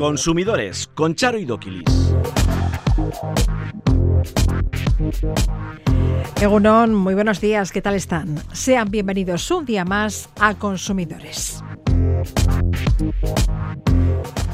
Consumidores con Charo y Doquilis. Egunon, muy buenos días, ¿qué tal están? Sean bienvenidos un día más a Consumidores.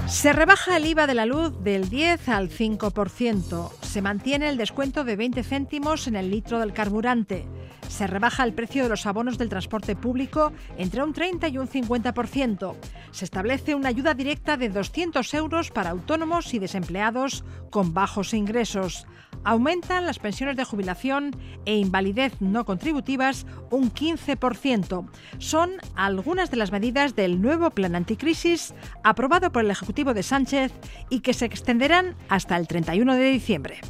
Se rebaja el IVA de la luz del 10 al 5%. Se mantiene el descuento de 20 céntimos en el litro del carburante. Se rebaja el precio de los abonos del transporte público entre un 30 y un 50%. Se establece una ayuda directa de 200 euros para autónomos y desempleados con bajos ingresos. Aumentan las pensiones de jubilación e invalidez no contributivas un 15%. Son algunas de las medidas del nuevo plan anticrisis aprobado por el Ejecutivo de Sánchez y que se extenderán hasta el 31 de diciembre.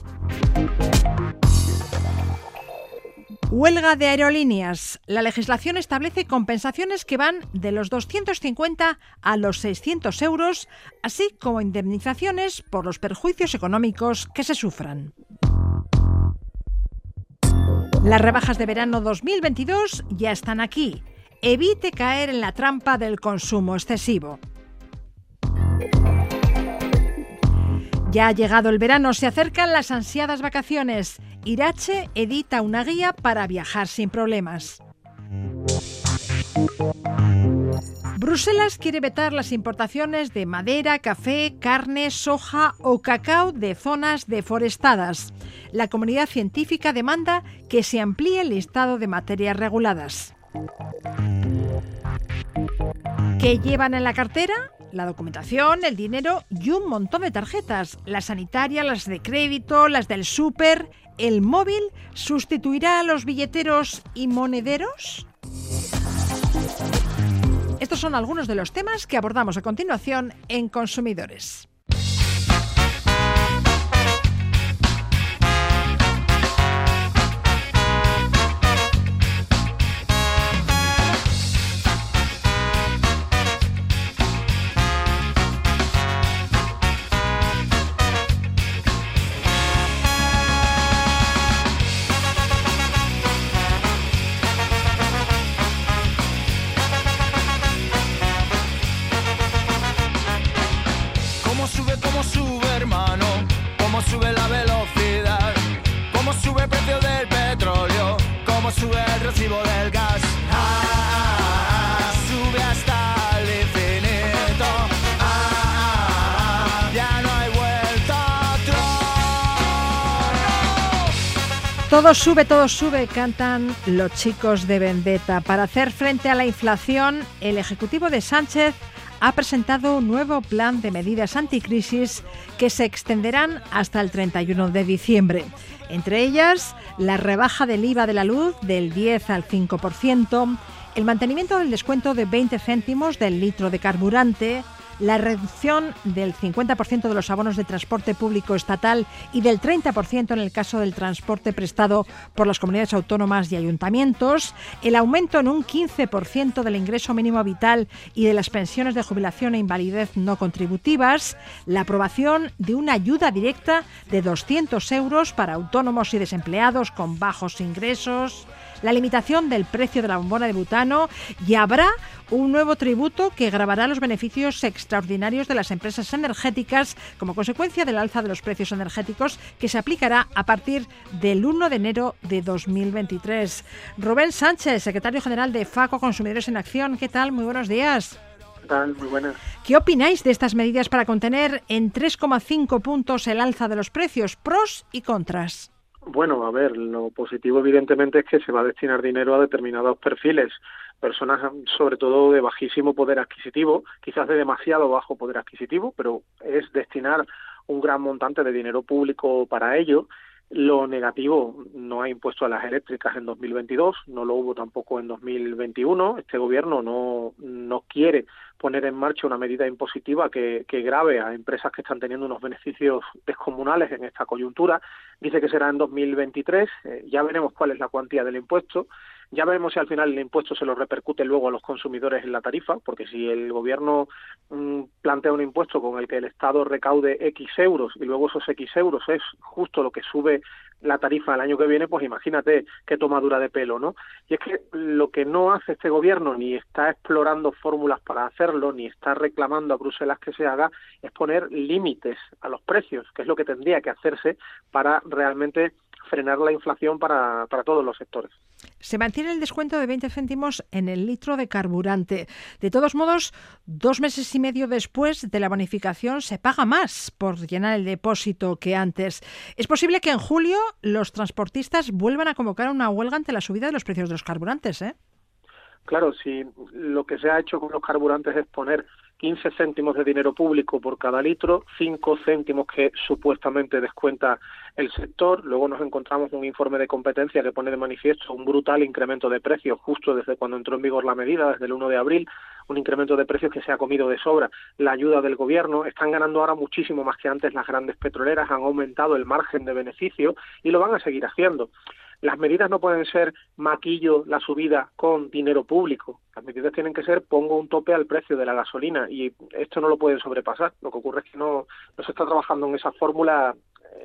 Huelga de aerolíneas. La legislación establece compensaciones que van de los 250 a los 600 euros, así como indemnizaciones por los perjuicios económicos que se sufran. Las rebajas de verano 2022 ya están aquí. Evite caer en la trampa del consumo excesivo. Ya ha llegado el verano, se acercan las ansiadas vacaciones. Irache edita una guía para viajar sin problemas. Bruselas quiere vetar las importaciones de madera, café, carne, soja o cacao de zonas deforestadas. La comunidad científica demanda que se amplíe el listado de materias reguladas. ¿Qué llevan en la cartera? La documentación, el dinero y un montón de tarjetas. La sanitaria, las de crédito, las del súper. ¿El móvil sustituirá a los billeteros y monederos? Estos son algunos de los temas que abordamos a continuación en Consumidores. Todo sube, todo sube, cantan los chicos de Vendetta. Para hacer frente a la inflación, el Ejecutivo de Sánchez ha presentado un nuevo plan de medidas anticrisis que se extenderán hasta el 31 de diciembre. Entre ellas, la rebaja del IVA de la luz del 10 al 5%, el mantenimiento del descuento de 20 céntimos del litro de carburante, la reducción del 50% de los abonos de transporte público estatal y del 30% en el caso del transporte prestado por las comunidades autónomas y ayuntamientos, el aumento en un 15% del ingreso mínimo vital y de las pensiones de jubilación e invalidez no contributivas, la aprobación de una ayuda directa de 200 euros para autónomos y desempleados con bajos ingresos, la limitación del precio de la bombona de butano y habrá un nuevo tributo que grabará los beneficios extraordinarios de las empresas energéticas como consecuencia del alza de los precios energéticos que se aplicará a partir del 1 de enero de 2023. Rubén Sánchez, secretario general de FACO Consumidores en Acción, ¿qué tal? Muy buenos días. ¿Qué tal? Muy buenas. ¿Qué opináis de estas medidas para contener en 3,5 puntos el alza de los precios? Pros y contras. Bueno, a ver, lo positivo evidentemente es que se va a destinar dinero a determinados perfiles, personas sobre todo de bajísimo poder adquisitivo, quizás de demasiado bajo poder adquisitivo, pero es destinar un gran montante de dinero público para ello lo negativo, no hay impuesto a las eléctricas en 2022, no lo hubo tampoco en 2021. Este gobierno no, no quiere poner en marcha una medida impositiva que, que grave a empresas que están teniendo unos beneficios descomunales en esta coyuntura. Dice que será en 2023, eh, ya veremos cuál es la cuantía del impuesto. Ya veremos si al final el impuesto se lo repercute luego a los consumidores en la tarifa, porque si el gobierno mm, plantea un impuesto con el que el Estado recaude X euros y luego esos X euros es justo lo que sube la tarifa el año que viene, pues imagínate qué tomadura de pelo, ¿no? Y es que lo que no hace este gobierno, ni está explorando fórmulas para hacerlo, ni está reclamando a Bruselas que se haga, es poner límites a los precios, que es lo que tendría que hacerse para realmente frenar la inflación para, para todos los sectores. Se mantiene el descuento de 20 céntimos en el litro de carburante. De todos modos, dos meses y medio después de la bonificación se paga más por llenar el depósito que antes. Es posible que en julio los transportistas vuelvan a convocar una huelga ante la subida de los precios de los carburantes, ¿eh? Claro, si lo que se ha hecho con los carburantes es poner 15 céntimos de dinero público por cada litro, 5 céntimos que supuestamente descuenta el sector. Luego nos encontramos un informe de competencia que pone de manifiesto un brutal incremento de precios justo desde cuando entró en vigor la medida, desde el 1 de abril, un incremento de precios que se ha comido de sobra. La ayuda del gobierno, están ganando ahora muchísimo más que antes las grandes petroleras, han aumentado el margen de beneficio y lo van a seguir haciendo. Las medidas no pueden ser maquillo la subida con dinero público. Las medidas tienen que ser pongo un tope al precio de la gasolina y esto no lo pueden sobrepasar. Lo que ocurre es que no, no se está trabajando en esa fórmula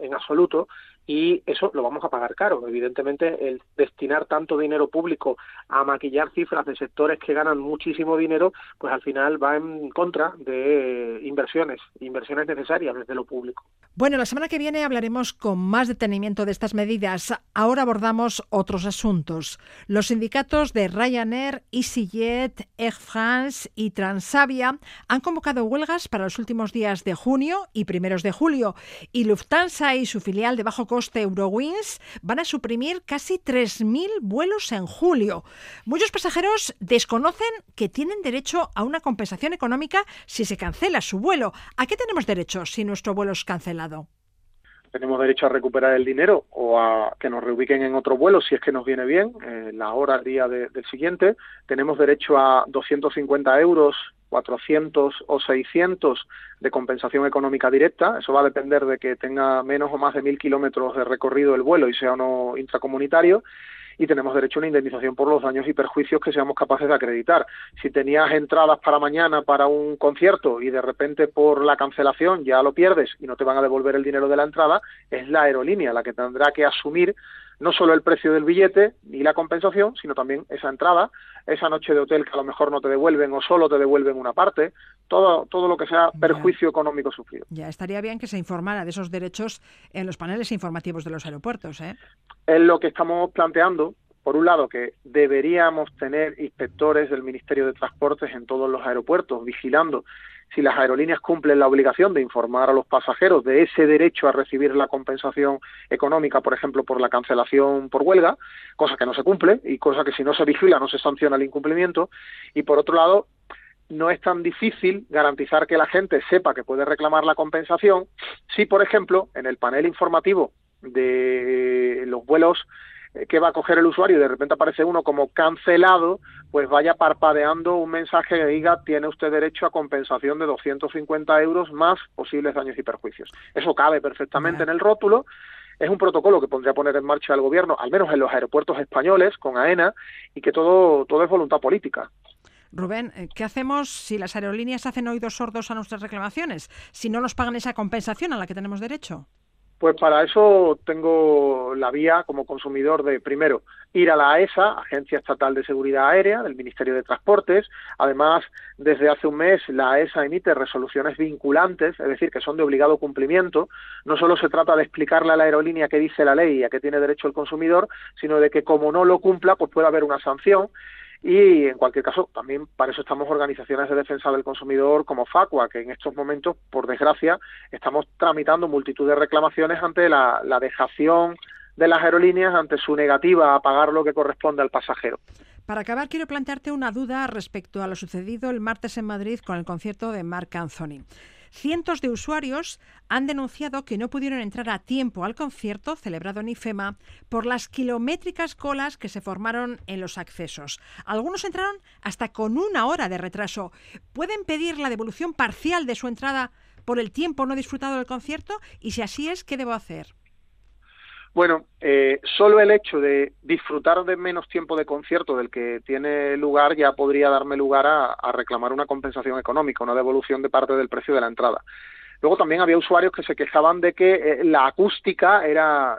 en absoluto y eso lo vamos a pagar caro. Evidentemente, el destinar tanto dinero público a maquillar cifras de sectores que ganan muchísimo dinero, pues al final va en contra de inversiones, inversiones necesarias desde lo público. Bueno, la semana que viene hablaremos con más detenimiento de estas medidas. Ahora abordamos otros asuntos. Los sindicatos de Ryanair, EasyJet, Air France y Transavia han convocado huelgas para los últimos días de junio y primeros de julio. Y Lufthansa y su filial de bajo coste Eurowings van a suprimir casi 3.000 vuelos en julio. Muchos pasajeros desconocen que tienen derecho a una compensación económica si se cancela su vuelo. ¿A qué tenemos derecho si nuestro vuelo es cancelado? Tenemos derecho a recuperar el dinero o a que nos reubiquen en otro vuelo si es que nos viene bien, eh, la hora, día del siguiente. Tenemos derecho a 250 euros, 400 o 600 de compensación económica directa. Eso va a depender de que tenga menos o más de mil kilómetros de recorrido el vuelo y sea o no intracomunitario y tenemos derecho a una indemnización por los daños y perjuicios que seamos capaces de acreditar. Si tenías entradas para mañana para un concierto y de repente por la cancelación ya lo pierdes y no te van a devolver el dinero de la entrada, es la aerolínea la que tendrá que asumir no solo el precio del billete ni la compensación, sino también esa entrada, esa noche de hotel que a lo mejor no te devuelven o solo te devuelven una parte, todo, todo lo que sea perjuicio económico sufrido. Ya estaría bien que se informara de esos derechos en los paneles informativos de los aeropuertos. ¿eh? Es lo que estamos planteando. Por un lado, que deberíamos tener inspectores del Ministerio de Transportes en todos los aeropuertos vigilando si las aerolíneas cumplen la obligación de informar a los pasajeros de ese derecho a recibir la compensación económica, por ejemplo, por la cancelación por huelga, cosa que no se cumple y cosa que si no se vigila no se sanciona el incumplimiento. Y por otro lado, no es tan difícil garantizar que la gente sepa que puede reclamar la compensación si, por ejemplo, en el panel informativo de los vuelos que va a coger el usuario y de repente aparece uno como cancelado, pues vaya parpadeando un mensaje que diga tiene usted derecho a compensación de 250 euros más posibles daños y perjuicios. Eso cabe perfectamente en el rótulo. Es un protocolo que pondría a poner en marcha el gobierno, al menos en los aeropuertos españoles, con AENA, y que todo, todo es voluntad política. Rubén, eh, ¿qué hacemos si las aerolíneas hacen oídos sordos a nuestras reclamaciones? Si no nos pagan esa compensación a la que tenemos derecho. Pues para eso tengo la vía como consumidor de, primero, ir a la AESA, Agencia Estatal de Seguridad Aérea, del Ministerio de Transportes. Además, desde hace un mes la AESA emite resoluciones vinculantes, es decir, que son de obligado cumplimiento. No solo se trata de explicarle a la aerolínea qué dice la ley y a qué tiene derecho el consumidor, sino de que como no lo cumpla, pues puede haber una sanción y en cualquier caso, también para eso estamos organizaciones de defensa del consumidor como FACUA, que en estos momentos, por desgracia, estamos tramitando multitud de reclamaciones ante la, dejación de las aerolíneas ante su negativa a pagar lo que corresponde al pasajero. Para acabar, quiero plantearte una duda respecto a lo sucedido el martes en Madrid con el concierto de Marc Anthony. Cientos de usuarios han denunciado que no pudieron entrar a tiempo al concierto celebrado en IFEMA por las kilométricas colas que se formaron en los accesos. Algunos entraron hasta con una hora de retraso. ¿Pueden pedir la devolución parcial de su entrada por el tiempo no disfrutado del concierto? Y si así es, ¿qué debo hacer? Bueno, eh, solo el hecho de disfrutar de menos tiempo de concierto del que tiene lugar ya podría darme lugar a reclamar una compensación económica, una devolución de parte del precio de la entrada. Luego también había usuarios que se quejaban de que eh, la acústica era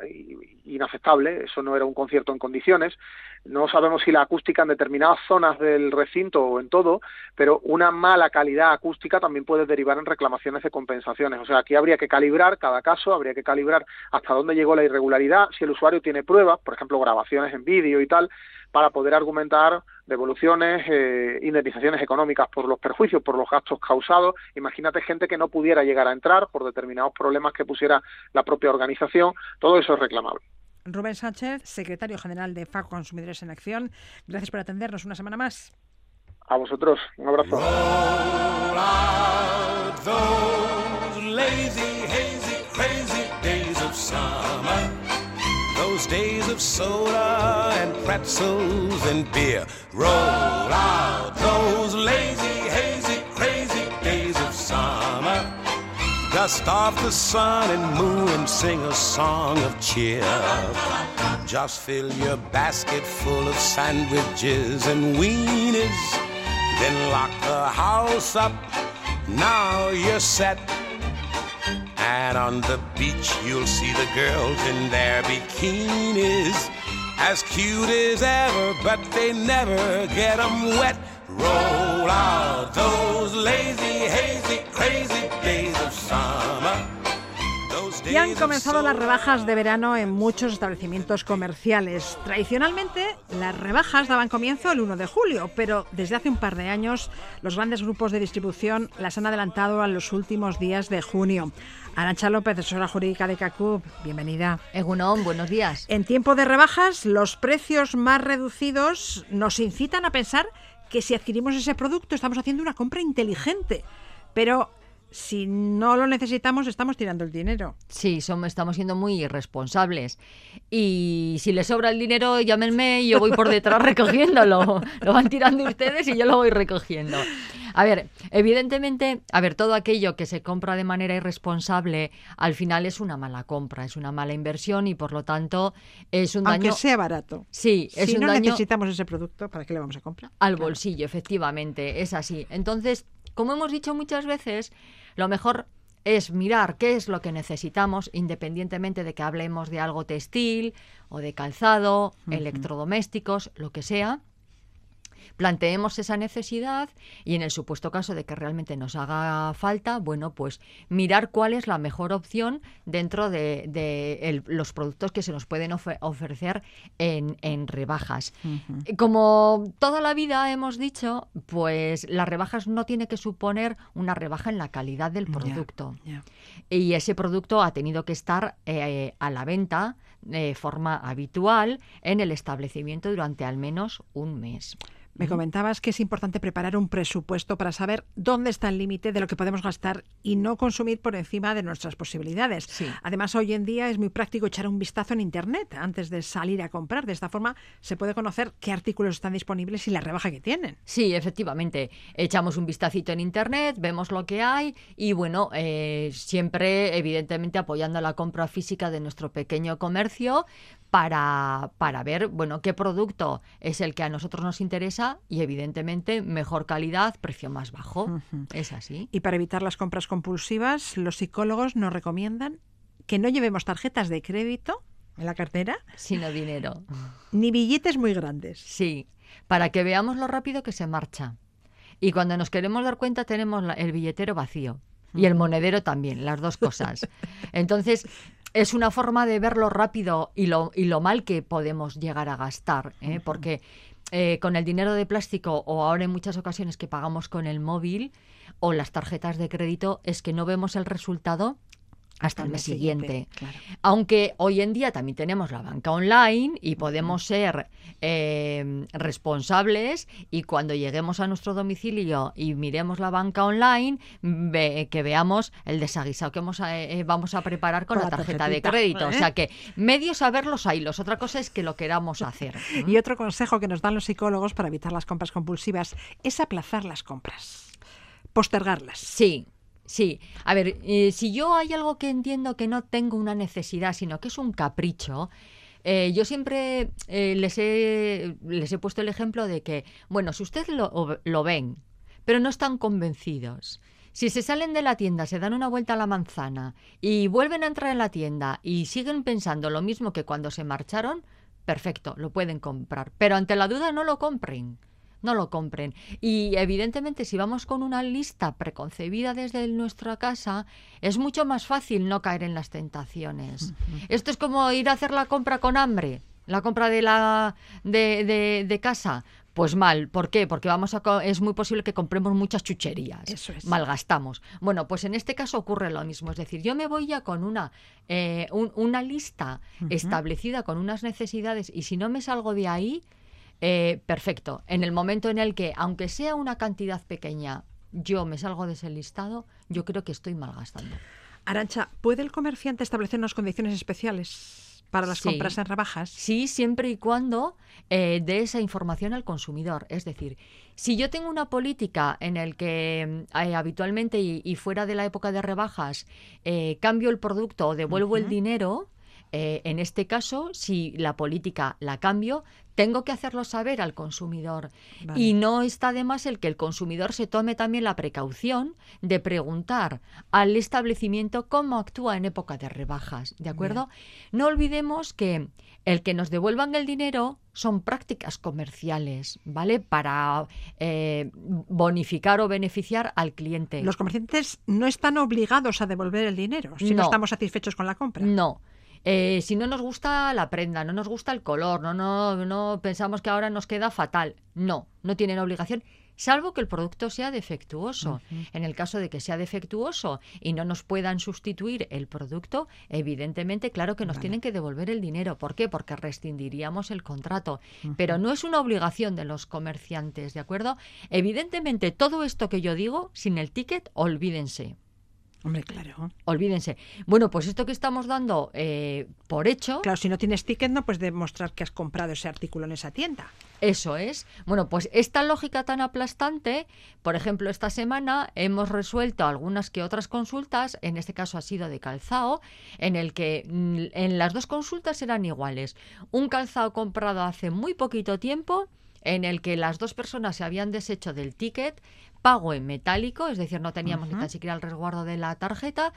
inaceptable, eso no era un concierto en condiciones. No sabemos si la acústica en determinadas zonas del recinto o en todo, pero una mala calidad acústica también puede derivar en reclamaciones de compensaciones. O sea, aquí habría que calibrar cada caso, habría que calibrar hasta dónde llegó la irregularidad, si el usuario tiene pruebas, por ejemplo, grabaciones en vídeo y tal, para poder argumentar devoluciones, eh, indemnizaciones económicas por los perjuicios, por los gastos causados. Imagínate gente que no pudiera llegar a entrar por determinados problemas que pusiera la propia organización. Todo eso es reclamable. Rubén Sánchez, secretario general de FAC Consumidores en Acción, gracias por atendernos una semana más. A vosotros, un abrazo. Of soda and pretzels and beer. Roll out those lazy, hazy, crazy days of summer. Dust off the sun and moon and sing a song of cheer. Just fill your basket full of sandwiches and weenies. Then lock the house up. Now you're set And on the beach, you'll see the girls in their bikinis. As cute as ever, but they never get them wet. Roll out those lazy, hazy, crazy days of summer. Y han comenzado las rebajas de verano en muchos establecimientos comerciales. Tradicionalmente, las rebajas daban comienzo el 1 de julio, pero desde hace un par de años los grandes grupos de distribución las han adelantado a los últimos días de junio. Arancha López, asesora jurídica de CACUB, bienvenida. Egunon, buenos días. En tiempo de rebajas, los precios más reducidos nos incitan a pensar que si adquirimos ese producto estamos haciendo una compra inteligente. Pero si no lo necesitamos, estamos tirando el dinero. Sí, somos, estamos siendo muy irresponsables. Y si les sobra el dinero, llámenme y yo voy por detrás recogiéndolo. Lo van tirando ustedes y yo lo voy recogiendo. A ver, evidentemente, a ver, todo aquello que se compra de manera irresponsable, al final es una mala compra, es una mala inversión y por lo tanto es un daño. Aunque sea barato. Sí, es si no necesitamos ese producto, ¿para qué le vamos a comprar? Al bolsillo, efectivamente, es así. Entonces, como hemos dicho muchas veces, lo mejor es mirar qué es lo que necesitamos, independientemente de que hablemos de algo textil o de calzado, electrodomésticos, lo que sea planteemos esa necesidad y en el supuesto caso de que realmente nos haga falta, bueno, pues mirar cuál es la mejor opción dentro de, los productos que se nos pueden ofrecer en, rebajas. Como toda la vida hemos dicho, pues las rebajas no tiene que suponer una rebaja en la calidad del producto. Y ese producto ha tenido que estar eh, a la venta de forma habitual en el establecimiento durante al menos un mes. Me comentabas que es importante preparar un presupuesto para saber dónde está el límite de lo que podemos gastar y no consumir por encima de nuestras posibilidades. Además, hoy en día es muy práctico echar un vistazo en Internet antes de salir a comprar. De esta forma se puede conocer qué artículos están disponibles y la rebaja que tienen. Sí, efectivamente. Echamos un vistacito en Internet, vemos lo que hay y, bueno, eh, siempre, evidentemente, apoyando la compra física de nuestro pequeño comercio, para, para ver, bueno, qué producto es el que a nosotros nos interesa y evidentemente mejor calidad, precio más bajo. Es así. Y para evitar las compras compulsivas, los psicólogos nos recomiendan que no llevemos tarjetas de crédito en la cartera. Sino dinero. Ni billetes muy grandes. Sí, para que veamos lo rápido que se marcha. Y cuando nos queremos dar cuenta tenemos el billetero vacío. Y el monedero también, las dos cosas. Entonces, es una forma de ver lo rápido y lo, y lo mal que podemos llegar a gastar, ¿eh? porque eh, con el dinero de plástico o ahora en muchas ocasiones que pagamos con el móvil o las tarjetas de crédito es que no vemos el resultado hasta el mes siguiente. Aunque hoy en día también tenemos la banca online y podemos ser eh, responsables y cuando lleguemos a nuestro domicilio y miremos la banca online, que veamos el desaguisado que vamos a, eh, vamos a preparar con, la, tarjeta de crédito. O ¿eh? sea que medios los hay, los Otra cosa es que lo queramos hacer. Y otro consejo que nos dan los psicólogos para evitar las compras compulsivas es aplazar las compras, postergarlas. Sí, Sí, a ver, eh, si yo hay algo que entiendo que no tengo una necesidad, sino que es un capricho, eh, yo siempre eh, les, he, les he puesto el ejemplo de que, bueno, si ustedes lo, lo ven, pero no están convencidos, si se salen de la tienda, se dan una vuelta a la manzana y vuelven a entrar en la tienda y siguen pensando lo mismo que cuando se marcharon, perfecto, lo pueden comprar. Pero ante la duda no lo compren no lo compren. Y evidentemente si vamos con una lista preconcebida desde nuestra casa, es mucho más fácil no caer en las tentaciones. Esto es como ir a hacer la compra con hambre, la compra de la de, de, de casa. Pues mal, ¿por qué? Porque vamos a es muy posible que compremos muchas chucherías, Eso es. malgastamos. Bueno, pues en este caso ocurre lo mismo, es decir, yo me voy ya con una eh, un, una lista establecida con unas necesidades y si no me salgo de ahí, eh, perfecto. En el momento en el que, aunque sea una cantidad pequeña, yo me salgo de ese listado, yo creo que estoy malgastando. Arancha, ¿puede el comerciante establecer unas condiciones especiales para las Sí. compras en rebajas? Sí, siempre y cuando eh, dé esa información al consumidor. Es decir, si yo tengo una política en el que eh, habitualmente y, y fuera de la época de rebajas eh, cambio el producto o devuelvo el dinero, eh, en este caso, si la política la cambio, tengo que hacerlo saber al consumidor. Vale. Y no está de más el que el consumidor se tome también la precaución de preguntar al establecimiento cómo actúa en época de rebajas, ¿de acuerdo? No olvidemos que el que nos devuelvan el dinero son prácticas comerciales, ¿vale? Para eh, bonificar o beneficiar al cliente. Los comerciantes no están obligados a devolver el dinero si no, No. estamos satisfechos con la compra. No. Eh, si no nos gusta la prenda, no nos gusta el color, no, no, no pensamos que ahora nos queda fatal. No, no tienen obligación, salvo que el producto sea defectuoso. En el caso de que sea defectuoso y no nos puedan sustituir el producto, evidentemente, claro que nos tienen que devolver el dinero. ¿Por qué? Porque rescindiríamos el contrato. Pero no es una obligación de los comerciantes, ¿de acuerdo? Evidentemente, todo esto que yo digo, sin el ticket, olvídense. Hombre, claro. Olvídense. Bueno, pues esto que estamos dando eh, por hecho, Claro, si no tienes ticket no puedes demostrar que has comprado ese artículo en esa tienda. eso es. Bueno, pues esta lógica tan aplastante, por ejemplo, esta semana hemos resuelto algunas que otras consultas, en este caso ha sido de calzado, en el que mm, en las dos consultas eran iguales. Un calzado comprado hace muy poquito tiempo, en el que las dos personas se habían deshecho del ticket, pago en metálico, es decir, no teníamos ni tan siquiera el resguardo de la tarjeta,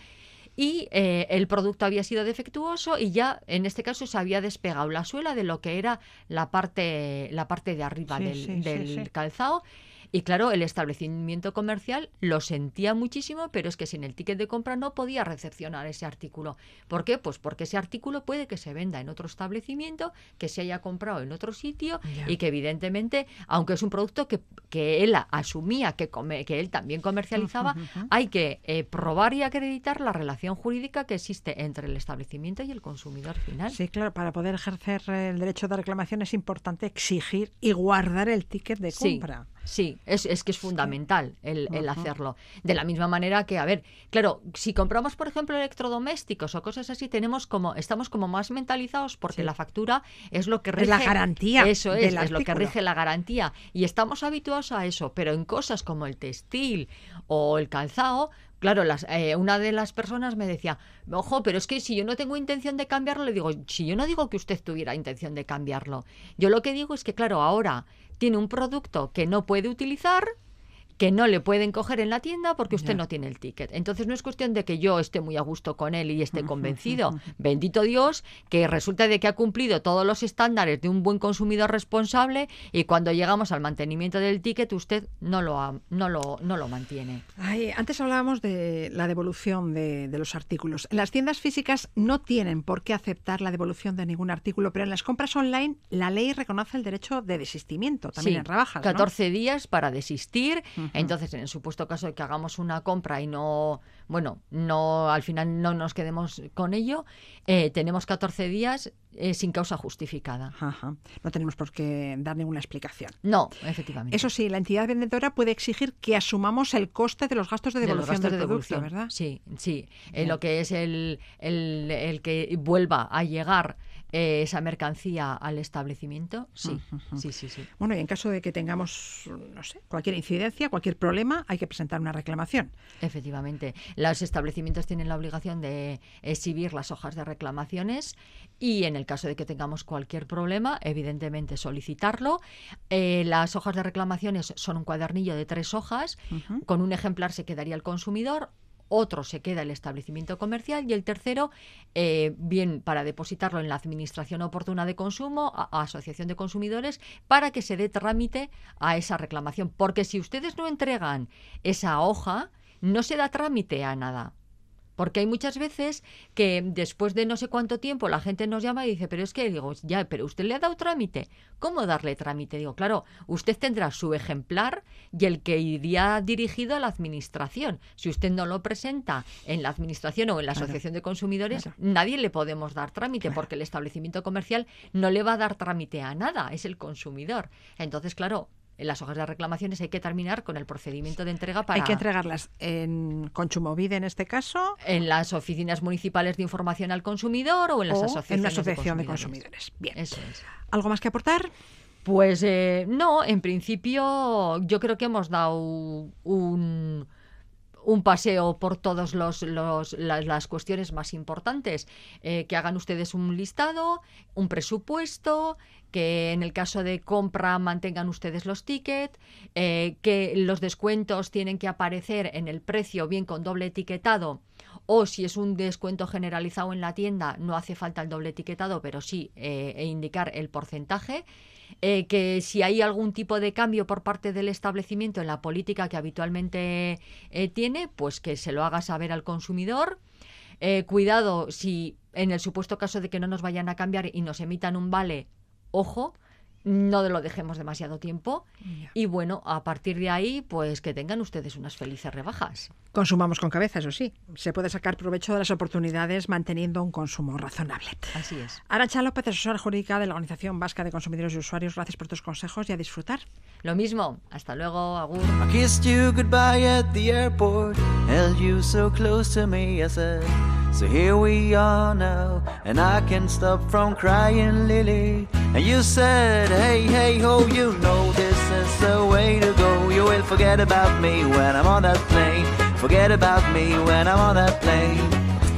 y eh, el producto había sido defectuoso y ya en este caso se había despegado la suela de lo que era la parte la parte de arriba Sí, del, sí, del sí. calzado y claro el establecimiento comercial lo sentía muchísimo pero es que sin el ticket de compra no podía recepcionar ese artículo ¿por qué? pues porque ese artículo puede que se venda en otro establecimiento que se haya comprado en otro sitio y que evidentemente aunque es un producto que, que él asumía que, come- que él también comercializaba hay que eh, probar y acreditar la relación jurídica que existe entre el establecimiento y el consumidor final. Sí, claro, para poder ejercer el derecho de reclamación es importante exigir y guardar el ticket de compra. Sí, es, es que es fundamental el, el hacerlo. De la misma manera que, a ver, claro, si compramos, por ejemplo, electrodomésticos o cosas así, tenemos como, estamos como más mentalizados porque Sí. la factura es lo que Es rige. la garantía Eso es, es lo que rige la garantía. Y estamos habituados a eso, pero en cosas como el textil o el calzado. Claro, las, eh, una de las personas me decía, ojo, pero es que si yo no tengo intención de cambiarlo, le digo, si yo no digo que usted tuviera intención de cambiarlo, yo lo que digo es que, claro, ahora tiene un producto que no puede utilizar, que no le pueden coger en la tienda porque usted no tiene el ticket. Entonces no es cuestión de que yo esté muy a gusto con él y esté convencido. Bendito Dios, que resulta de que ha cumplido todos los estándares de un buen consumidor responsable y cuando llegamos al mantenimiento del ticket usted no lo, ha- no lo, no lo mantiene. Ay, antes hablábamos de la devolución de, de los artículos. Las tiendas físicas no tienen por qué aceptar la devolución de ningún artículo, pero en las compras online la ley reconoce el derecho de desistimiento, también Sí, en rebajas. ¿no? 14 días para desistir. Entonces, en el supuesto caso de que hagamos una compra y no, bueno, no al final no nos quedemos con ello, eh, tenemos 14 días eh, sin causa justificada. Ajá. No tenemos por qué dar ninguna explicación. No, efectivamente. Eso sí, la entidad vendedora puede exigir que asumamos el coste de los gastos de De devolución gastos del de producto. ¿verdad? Sí, sí. Eh, lo que es el, el, el que vuelva a llegar eh, esa mercancía al establecimiento, sí, sí, sí, sí. Bueno, y en caso de que tengamos, no sé, cualquier incidencia, cualquier problema, hay que presentar una reclamación. Efectivamente, los establecimientos tienen la obligación de exhibir las hojas de reclamaciones y en el caso de que tengamos cualquier problema, evidentemente solicitarlo. Eh, las hojas de reclamaciones son un cuadernillo de tres hojas, con un ejemplar se quedaría el consumidor, otro se queda el establecimiento comercial y el tercero, eh, bien para depositarlo en la Administración Oportuna de Consumo, a, Asociación de Consumidores, para que se dé trámite a esa reclamación. Porque si ustedes no entregan esa hoja, no se da trámite a nada. Porque hay muchas veces que después de no sé cuánto tiempo la gente nos llama y dice, pero es que digo, ya, pero usted le ha dado trámite. ¿Cómo darle trámite? Digo, claro, usted tendrá su ejemplar y el que iría dirigido a la administración. Si usted no lo presenta en la administración o en la asociación de consumidores, nadie le podemos dar trámite porque el establecimiento comercial no le va a dar trámite a nada, es el consumidor. Entonces, claro, en las hojas de reclamaciones hay que terminar con el procedimiento de entrega para... Hay que entregarlas en Conchumovide en este caso. En las oficinas municipales de información al consumidor o en las asociaciones en la asociación de consumidores. Bien. Eso es. ¿Algo más que aportar? Pues eh, no, en principio yo creo que hemos dado un, un paseo por todas los, las, cuestiones más importantes. Eh, que hagan ustedes un listado, un presupuesto, que en el caso de compra mantengan ustedes los tickets, eh, que los descuentos tienen que aparecer en el precio bien con doble etiquetado o si es un descuento generalizado en la tienda no hace falta el doble etiquetado, pero sí eh, e indicar el porcentaje. Eh, que si hay algún tipo de cambio por parte del establecimiento en la política que habitualmente tiene, pues que se lo haga saber al consumidor. cuidado si en el supuesto caso de que no nos vayan a cambiar y nos emitan un vale, ojo, no lo dejemos demasiado tiempo y bueno, a partir de ahí, pues que tengan ustedes unas felices rebajas. Consumamos con cabeza, eso sí. Se puede sacar provecho de las oportunidades manteniendo un consumo razonable. Así es. Arancha López, asesora jurídica de la Organización Vasca de Consumidores y Usuarios, gracias por tus consejos y a disfrutar. Lo mismo, hasta luego, Agur. So here we are now, and I can't stop from crying, Lily. And you said, hey, hey, ho, you know this is the way to go. You will forget about me when I'm on that plane. Forget about me when I'm on that plane.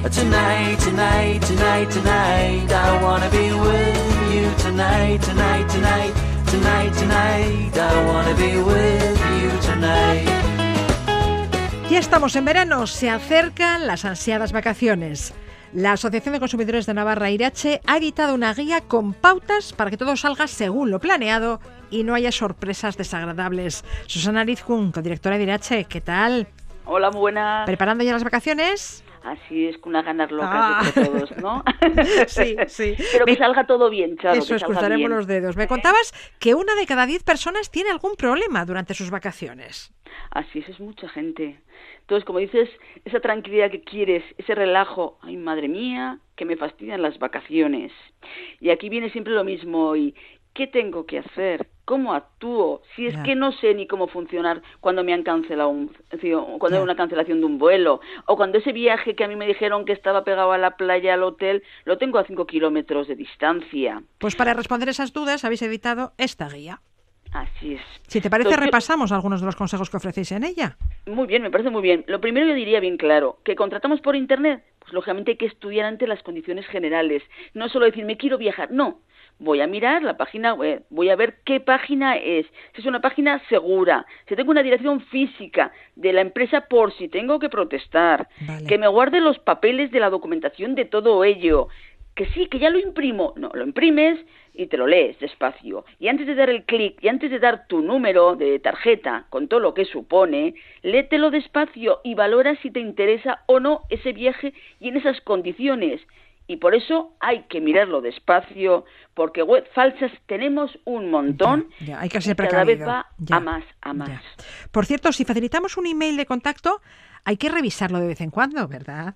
Tonight, tonight, tonight, tonight, I wanna be with you tonight, tonight, tonight, tonight, tonight, I wanna be with you tonight. Ya estamos en verano, se acercan las ansiadas vacaciones. La Asociación de Consumidores de Navarra, Irache, ha editado una guía con pautas para que todo salga según lo planeado y no haya sorpresas desagradables. Susana Rizkun, directora de Irache, ¿qué tal? Hola, muy buenas. ¿Preparando ya las vacaciones? Así es, con unas ganas locas ah. de todos, ¿no? sí, sí. Pero que salga todo bien, Charo. Eso, escucharemos los dedos. Me contabas que una de cada diez personas tiene algún problema durante sus vacaciones. Así es, es mucha gente. Entonces, como dices, esa tranquilidad que quieres, ese relajo, ay madre mía, que me fastidian las vacaciones. Y aquí viene siempre lo mismo, y ¿qué tengo que hacer? ¿Cómo actúo? Si es que no sé ni cómo funcionar cuando me han cancelado un, cuando hay una cancelación de un vuelo, o cuando ese viaje que a mí me dijeron que estaba pegado a la playa, al hotel, lo tengo a cinco kilómetros de distancia. Pues para responder esas dudas habéis editado esta guía. Así es. Si te parece, repasamos algunos de los consejos que ofrecéis en ella. Muy bien, me parece muy bien. Lo primero yo diría bien claro, que contratamos por Internet, pues lógicamente hay que estudiar ante las condiciones generales. No solo decir, me quiero viajar, no. Voy a mirar la página web, voy a ver qué página es, si es una página segura, si tengo una dirección física de la empresa por si tengo que protestar, que me guarde los papeles de la documentación de todo ello, que sí, que ya lo imprimo. No, lo imprimes y te lo lees despacio. Y antes de dar el clic y antes de dar tu número de tarjeta con todo lo que supone, léetelo despacio y valora si te interesa o no ese viaje y en esas condiciones. Y por eso hay que mirarlo despacio, porque web falsas tenemos un montón. Ya, hay que ser cada vez va a más, a más. Por cierto, si facilitamos un email de contacto, hay que revisarlo de vez en cuando, ¿verdad?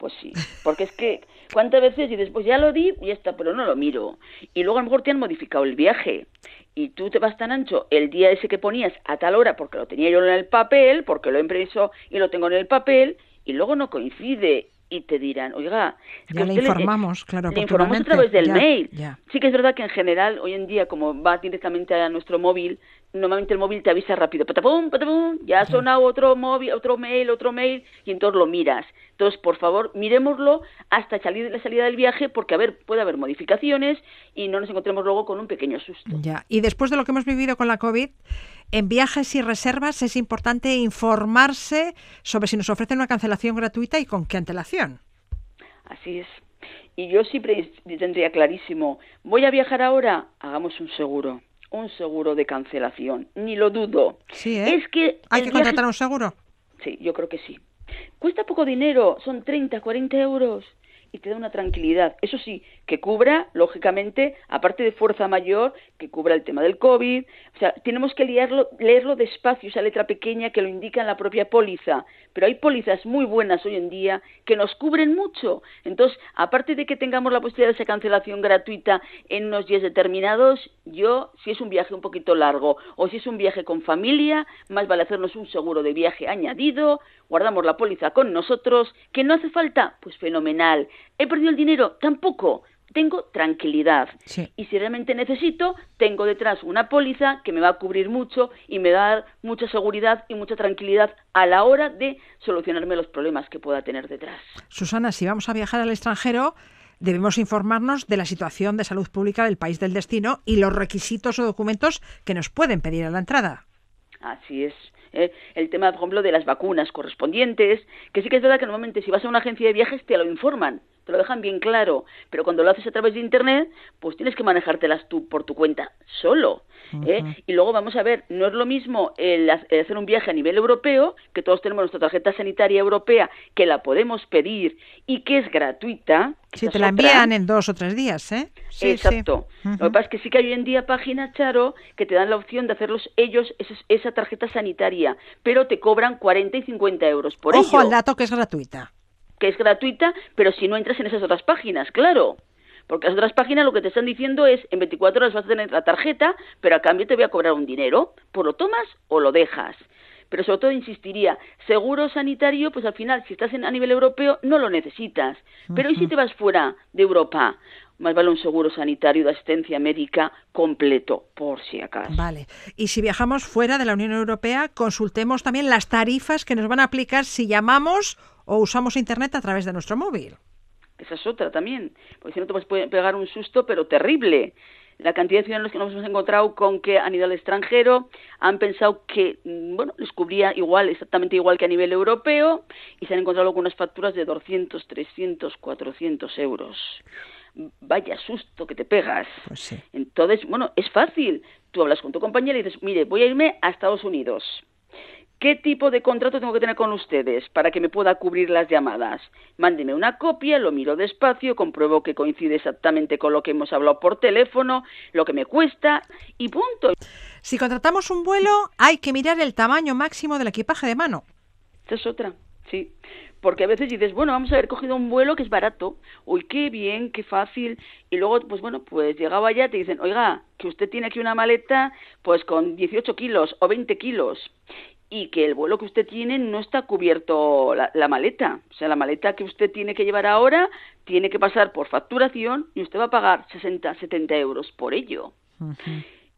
Pues sí, porque es que cuántas veces y después ya lo di y ya está, pero no lo miro. Y luego a lo mejor te han modificado el viaje y tú te vas tan ancho el día ese que ponías a tal hora porque lo tenía yo en el papel, porque lo he impreso y lo tengo en el papel y luego no coincide y te dirán, oiga, es ya le informamos, claro, le informamos a través del mail. Sí que es verdad que en general hoy en día como va directamente a nuestro móvil, normalmente el móvil te avisa rápido, patapum, patapum, ya ha sonado otro móvil, otro mail, otro mail y entonces lo miras. Entonces, por favor, miremoslo hasta salir de la salida del viaje porque a ver, puede haber modificaciones y no nos encontremos luego con un pequeño susto. Ya. Y después de lo que hemos vivido con la COVID, en viajes y reservas es importante informarse sobre si nos ofrecen una cancelación gratuita y con qué antelación. Así es. Y yo siempre tendría clarísimo, voy a viajar ahora, hagamos un seguro, un seguro de cancelación, ni lo dudo. Sí, ¿eh? Es que ¿Hay que contratar un seguro? Sí, yo creo que sí. Cuesta poco dinero, son 30, 40 euros y te da una tranquilidad. Eso sí, que cubra, lógicamente, aparte de fuerza mayor, que cubra el tema del COVID. O sea, tenemos que leerlo, leerlo despacio, esa letra pequeña que lo indica en la propia póliza. Pero hay pólizas muy buenas hoy en día que nos cubren mucho. Entonces, aparte de que tengamos la posibilidad de esa cancelación gratuita en unos días determinados, yo, si es un viaje un poquito largo o si es un viaje con familia, más vale hacernos un seguro de viaje añadido, guardamos la póliza con nosotros, que no hace falta, pues fenomenal. ¿He perdido el dinero? Tampoco. Tengo tranquilidad. Y si realmente necesito, tengo detrás una póliza que me va a cubrir mucho y me va a dar mucha seguridad y mucha tranquilidad a la hora de solucionarme los problemas que pueda tener detrás. Susana, si vamos a viajar al extranjero, debemos informarnos de la situación de salud pública del país del destino y los requisitos o documentos que nos pueden pedir a la entrada. Así es. ¿Eh? el tema, por ejemplo, de las vacunas correspondientes, que sí que es verdad que normalmente si vas a una agencia de viajes te lo informan, te lo dejan bien claro, pero cuando lo haces a través de Internet, pues tienes que manejártelas tú por tu cuenta solo. ¿eh? Y luego vamos a ver, no es lo mismo el, hacer un viaje a nivel europeo, que todos tenemos nuestra tarjeta sanitaria europea, que la podemos pedir y que es gratuita. Si te la envían en dos o tres días, ¿eh? Sí, Exacto. Lo que pasa es que sí que hay hoy en día páginas, Charo, que te dan la opción de hacerlos ellos esa, tarjeta sanitaria, pero te cobran 40 y 50 euros por Ojo al dato que es gratuita. Que es gratuita, pero si no entras en esas otras páginas, claro. Porque las otras páginas lo que te están diciendo es, en 24 horas vas a tener la tarjeta, pero a cambio te voy a cobrar un dinero. Pues lo tomas o lo dejas. Pero sobre todo insistiría, seguro sanitario, pues al final, si estás en, a nivel europeo, no lo necesitas. Pero ¿y si te vas fuera de Europa? Más vale un seguro sanitario de asistencia médica completo, por si acaso. Vale. Y si viajamos fuera de la Unión Europea, consultemos también las tarifas que nos van a aplicar si llamamos o usamos Internet a través de nuestro móvil. Esa es otra también, porque si no te puedes pegar un susto, pero terrible. La cantidad de ciudadanos que nos hemos encontrado con que a nivel extranjero han pensado que, mm, bueno, les cubría igual, exactamente igual que a nivel europeo, y se han encontrado con unas facturas de 200, 300, 400 euros. Vaya susto que te pegas. Pues Entonces, bueno, es fácil. Tú hablas con tu compañera y dices, mire, voy a irme a Estados Unidos ¿Qué tipo de contrato tengo que tener con ustedes para que me pueda cubrir las llamadas? Mándeme una copia, lo miro despacio, compruebo que coincide exactamente con lo que hemos hablado por teléfono, lo que me cuesta y punto. Si contratamos un vuelo, hay que mirar el tamaño máximo del equipaje de mano. Esa es otra, sí. Porque a veces dices, bueno, vamos a haber cogido un vuelo que es barato. Uy, qué bien, qué fácil. Y luego, pues bueno, pues llegaba allá te dicen, oiga, que usted tiene aquí una maleta pues con 18 kilos o 20 kilos y que el vuelo que usted tiene no está cubierto la, maleta. O sea, la maleta que usted tiene que llevar ahora tiene que pasar por facturación y usted va a pagar 60, 70 euros por ello.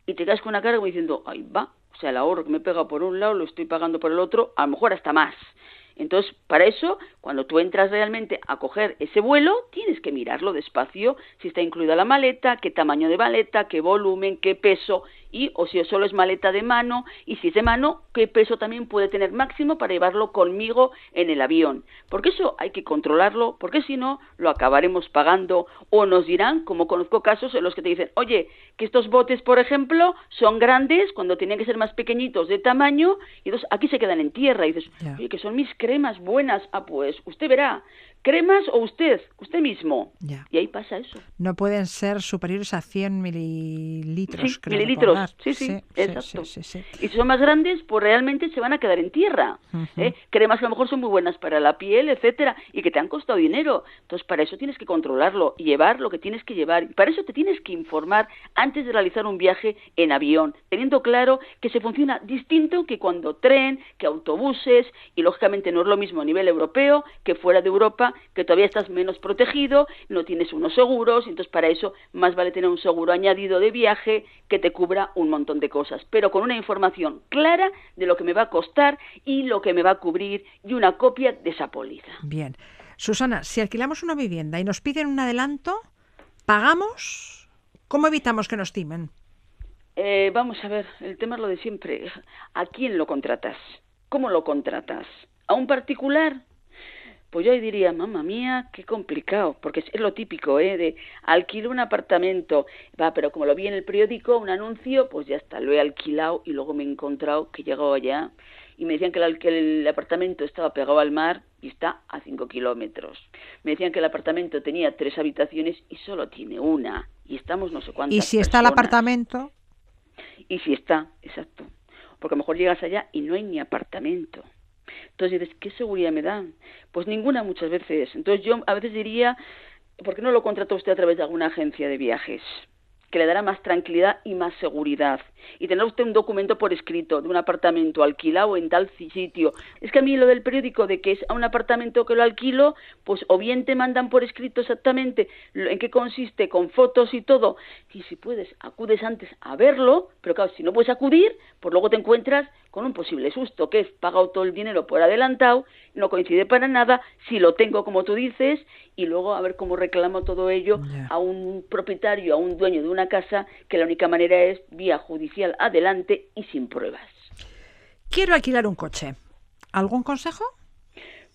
Y te quedas con una cara como diciendo, ay, va, o sea, el ahorro que me pega por un lado lo estoy pagando por el otro, a lo mejor hasta más. Entonces, para eso, cuando tú entras realmente a coger ese vuelo, tienes que mirarlo despacio, si está incluida la maleta, qué tamaño de maleta, qué volumen, qué peso, y o si solo es maleta de mano y si es de mano, qué peso también puede tener máximo para llevarlo conmigo en el avión. Porque eso hay que controlarlo, porque si no, lo acabaremos pagando o nos dirán, como conozco casos en los que te dicen, oye, que estos botes, por ejemplo, son grandes cuando tienen que ser más pequeñitos de tamaño y entonces aquí se quedan en tierra y dices, oye, que son mis cremas buenas. Ah, pues usted verá, cremas o usted, usted mismo. Y ahí pasa eso. No pueden ser superiores a 100 mililitros. Sí, mililitros, Sí, sí, exacto. y si son más grandes, pues realmente se van a quedar en tierra. ¿eh? Cremas que a lo mejor son muy buenas para la piel, etcétera, y que te han costado dinero. Entonces, para eso tienes que controlarlo y llevar lo que tienes que llevar. Y para eso te tienes que informar antes de realizar un viaje en avión, teniendo claro que se funciona distinto que cuando tren, que autobuses, y lógicamente no es lo mismo a nivel europeo que fuera de Europa, que todavía estás menos protegido, no tienes unos seguros, entonces para eso más vale tener un seguro añadido de viaje que te cubra un montón de cosas, pero con una información clara de lo que me va a costar y lo que me va a cubrir y una copia de esa póliza. Bien. Susana, si alquilamos una vivienda y nos piden un adelanto, ¿pagamos? ¿Cómo evitamos que nos timen? Eh, vamos a ver, el tema es lo de siempre. ¿A quién lo contratas? ¿Cómo lo contratas? ¿A un particular? Pues yo ahí diría, mamá mía, qué complicado, porque es, lo típico, ¿eh? De alquilo un apartamento, va, pero como lo vi en el periódico, un anuncio, pues ya está, lo he alquilado y luego me he encontrado que he llegado allá y me decían que el, que el apartamento estaba pegado al mar y está a cinco kilómetros. Me decían que el apartamento tenía tres habitaciones y solo tiene una y estamos no sé cuántas ¿Y si está el apartamento? Y si está, exacto. Porque a lo mejor llegas allá y no hay ni apartamento. Entonces dices, ¿qué seguridad me dan? Pues ninguna muchas veces. Entonces yo a veces diría, ¿por qué no lo contrata usted a través de alguna agencia de viajes? que le dará más tranquilidad y más seguridad. Y tener usted un documento por escrito de un apartamento alquilado en tal sitio. Es que a mí lo del periódico de que es a un apartamento que lo alquilo, pues o bien te mandan por escrito exactamente en qué consiste, con fotos y todo, y si puedes, acudes antes a verlo, pero claro, si no puedes acudir, pues luego te encuentras con un posible susto, que es pagado todo el dinero por adelantado, no coincide para nada, si lo tengo como tú dices, y luego a ver cómo reclamo todo ello a un propietario, a un dueño de una casa, que la única manera es vía judicial adelante y sin pruebas. Quiero alquilar un coche. ¿Algún consejo?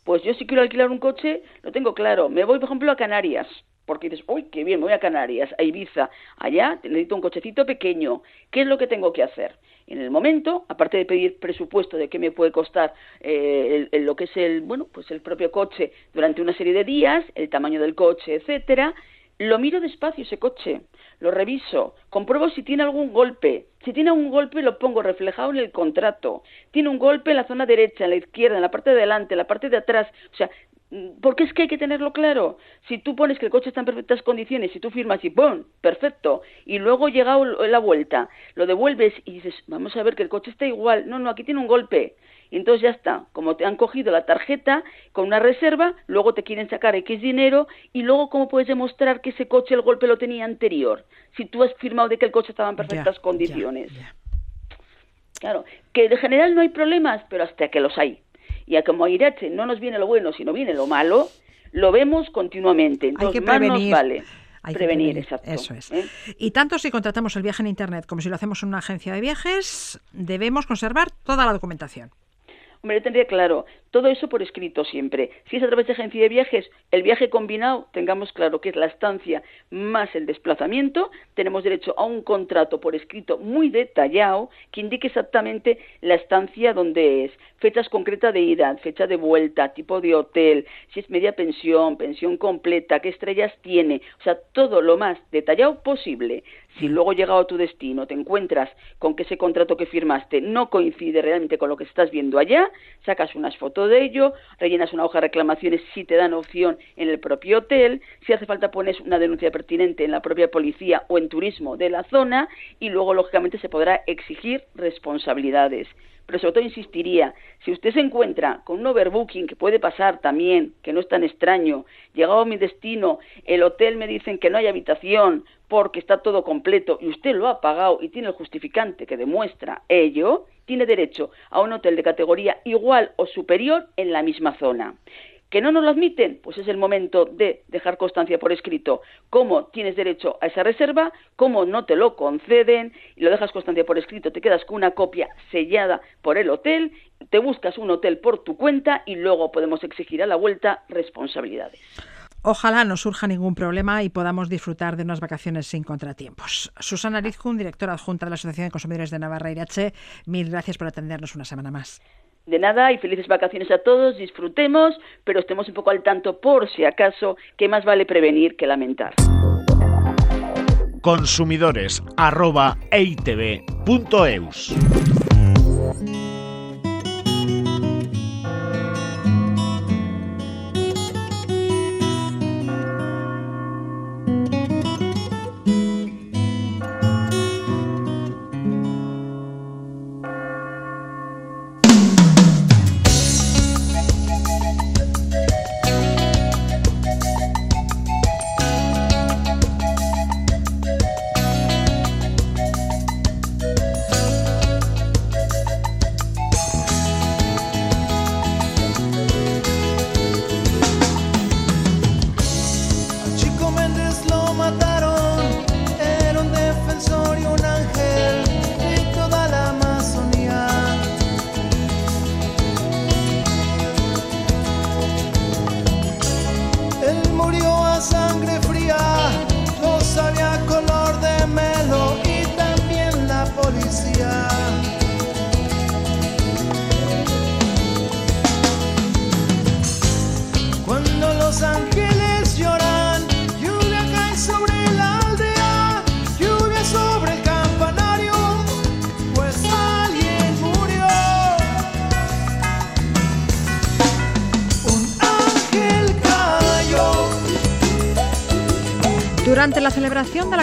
Pues yo si quiero alquilar un coche, lo tengo claro. Me voy, por ejemplo, a Canarias porque dices, uy, qué bien, me voy a Canarias, a Ibiza, allá necesito un cochecito pequeño, ¿qué es lo que tengo que hacer? En el momento, aparte de pedir presupuesto de qué me puede costar eh, lo que es el, bueno, pues el propio coche durante una serie de días, el tamaño del coche, etcétera, lo miro despacio ese coche, lo reviso, compruebo si tiene algún golpe. Si tiene un golpe lo pongo reflejado en el contrato. Tiene un golpe en la zona derecha, en la izquierda, en la parte de delante, en la parte de atrás. O sea, porque es que hay que tenerlo claro. Si tú pones que el coche está en perfectas condiciones, y tú firmas y ¡pum! Perfecto. Y luego llega la vuelta, lo devuelves y dices, vamos a ver que el coche está igual. No, no, aquí tiene un golpe. Y entonces ya está. Como te han cogido la tarjeta con una reserva, luego te quieren sacar X dinero y luego cómo puedes demostrar que ese coche el golpe lo tenía anterior. Si tú has firmado de que el coche estaba en perfectas condiciones. Claro, que de general no hay problemas, pero hasta que los hay y a como a Irache no nos viene lo bueno, sino viene lo malo, lo vemos continuamente. Entonces, Hay que prevenir. Más nos vale. Hay prevenir, que exacto. Eso es. ¿eh? Y tanto si contratamos el viaje en Internet como si lo hacemos en una agencia de viajes, debemos conservar toda la documentación. Hombre, yo tendría claro, todo eso por escrito siempre. Si es a través de agencia de viajes, el viaje combinado, tengamos claro que es la estancia más el desplazamiento, tenemos derecho a un contrato por escrito muy detallado que indique exactamente la estancia donde es, fechas concretas de ida, fecha de vuelta, tipo de hotel, si es media pensión, pensión completa, qué estrellas tiene, o sea, todo lo más detallado posible. Si luego llegado a tu destino te encuentras con que ese contrato que firmaste no coincide realmente con lo que estás viendo allá, sacas unas fotos de ello, rellenas una hoja de reclamaciones si te dan opción en el propio hotel, si hace falta pones una denuncia pertinente en la propia policía o en turismo de la zona y luego lógicamente se podrá exigir responsabilidades. Pero sobre todo insistiría, si usted se encuentra con un overbooking, que puede pasar también, que no es tan extraño, llegado a mi destino, el hotel me dicen que no hay habitación porque está todo completo y usted lo ha pagado y tiene el justificante que demuestra ello, tiene derecho a un hotel de categoría igual o superior en la misma zona. ¿Que no nos lo admiten? Pues es el momento de dejar constancia por escrito cómo tienes derecho a esa reserva, cómo no te lo conceden, y lo dejas constancia por escrito, te quedas con una copia sellada por el hotel, te buscas un hotel por tu cuenta y luego podemos exigir a la vuelta responsabilidades. Ojalá no surja ningún problema y podamos disfrutar de unas vacaciones sin contratiempos. Susana Rizkun, directora adjunta de la Asociación de Consumidores de Navarra Irache, mil gracias por atendernos una semana más. De nada y felices vacaciones a todos, disfrutemos, pero estemos un poco al tanto por si acaso, que más vale prevenir que lamentar. consumidores@eitb.eus. Durante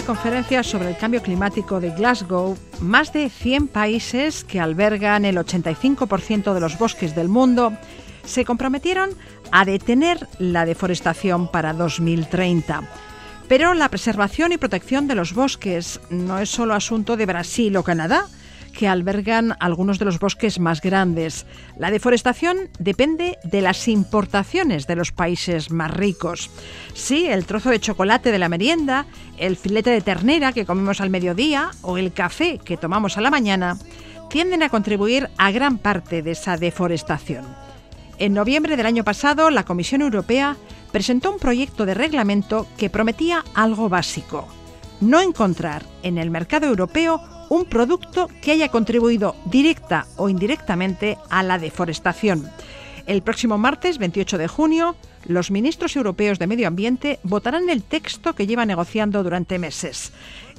conferencia sobre el cambio climático de Glasgow, más de 100 países que albergan el 85% de los bosques del mundo se comprometieron a detener la deforestación para 2030. Pero la preservación y protección de los bosques no es solo asunto de Brasil o Canadá, que albergan algunos de los bosques más grandes. La deforestación depende de las importaciones de los países más ricos. Sí, el trozo de chocolate de la merienda, el filete de ternera que comemos al mediodía o el café que tomamos a la mañana tienden a contribuir a gran parte de esa deforestación. En noviembre del año pasado, la Comisión Europea presentó un proyecto de reglamento que prometía algo básico, no encontrar en el mercado europeo un producto que haya contribuido directa o indirectamente a la deforestación. El próximo martes 28 de junio, los ministros europeos de Medio Ambiente votarán el texto que lleva negociando durante meses.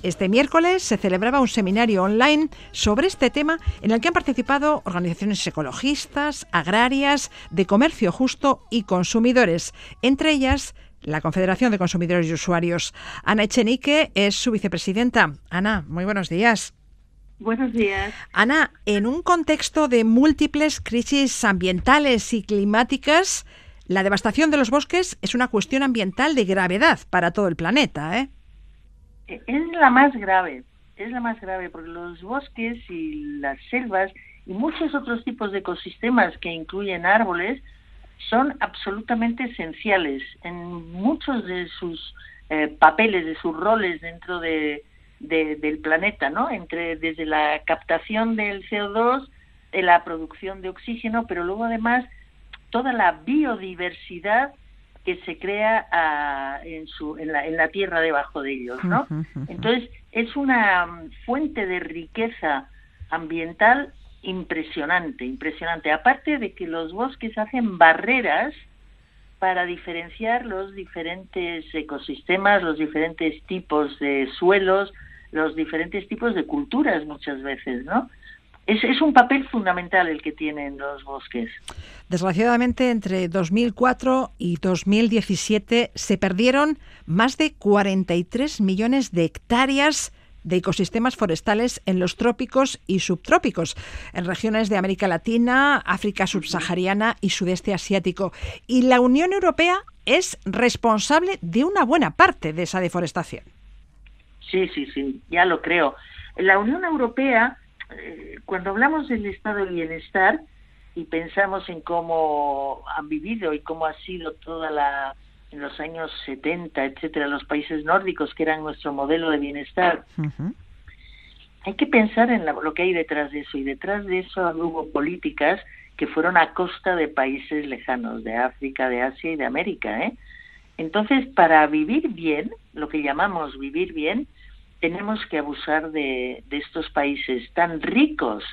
Este miércoles se celebraba un seminario online sobre este tema en el que han participado organizaciones ecologistas, agrarias, de comercio justo y consumidores, entre ellas la Confederación de Consumidores y Usuarios. Ana Echenique es su vicepresidenta. Ana, muy buenos días. Buenos días. Ana, en un contexto de múltiples crisis ambientales y climáticas, la devastación de los bosques es una cuestión ambiental de gravedad para todo el planeta, ¿eh? Es la más grave, es la más grave porque los bosques y las selvas y muchos otros tipos de ecosistemas que incluyen árboles son absolutamente esenciales en muchos de sus eh, papeles, de sus roles dentro de, del planeta, ¿no? Entre desde la captación del CO2, de la producción de oxígeno, pero luego además toda la biodiversidad que se crea ah, en, su, en, la, en la tierra debajo de ellos, ¿no? Entonces es una mm, fuente de riqueza ambiental impresionante, impresionante. Aparte de que los bosques hacen barreras para diferenciar los diferentes ecosistemas, los diferentes tipos de suelos, los diferentes tipos de culturas muchas veces, ¿no? Es, es, un papel fundamental el que tienen los bosques. Desgraciadamente, entre 2004 y 2017 se perdieron más de 43 millones de hectáreas de ecosistemas forestales en los trópicos y subtrópicos, en regiones de América Latina, África subsahariana y sudeste asiático. Y la Unión Europea es responsable de una buena parte de esa deforestación. Sí, sí, sí, ya lo creo. La Unión Europea, eh, cuando hablamos del estado de bienestar y pensamos en cómo han vivido y cómo ha sido toda la en los años 70, etcétera, los países nórdicos que eran nuestro modelo de bienestar. Hay que pensar en lo que hay detrás de eso y detrás de eso hubo políticas que fueron a costa de países lejanos, de África, de Asia y de América. ¿eh? Entonces, para vivir bien, lo que llamamos vivir bien, tenemos que abusar de, estos países tan ricos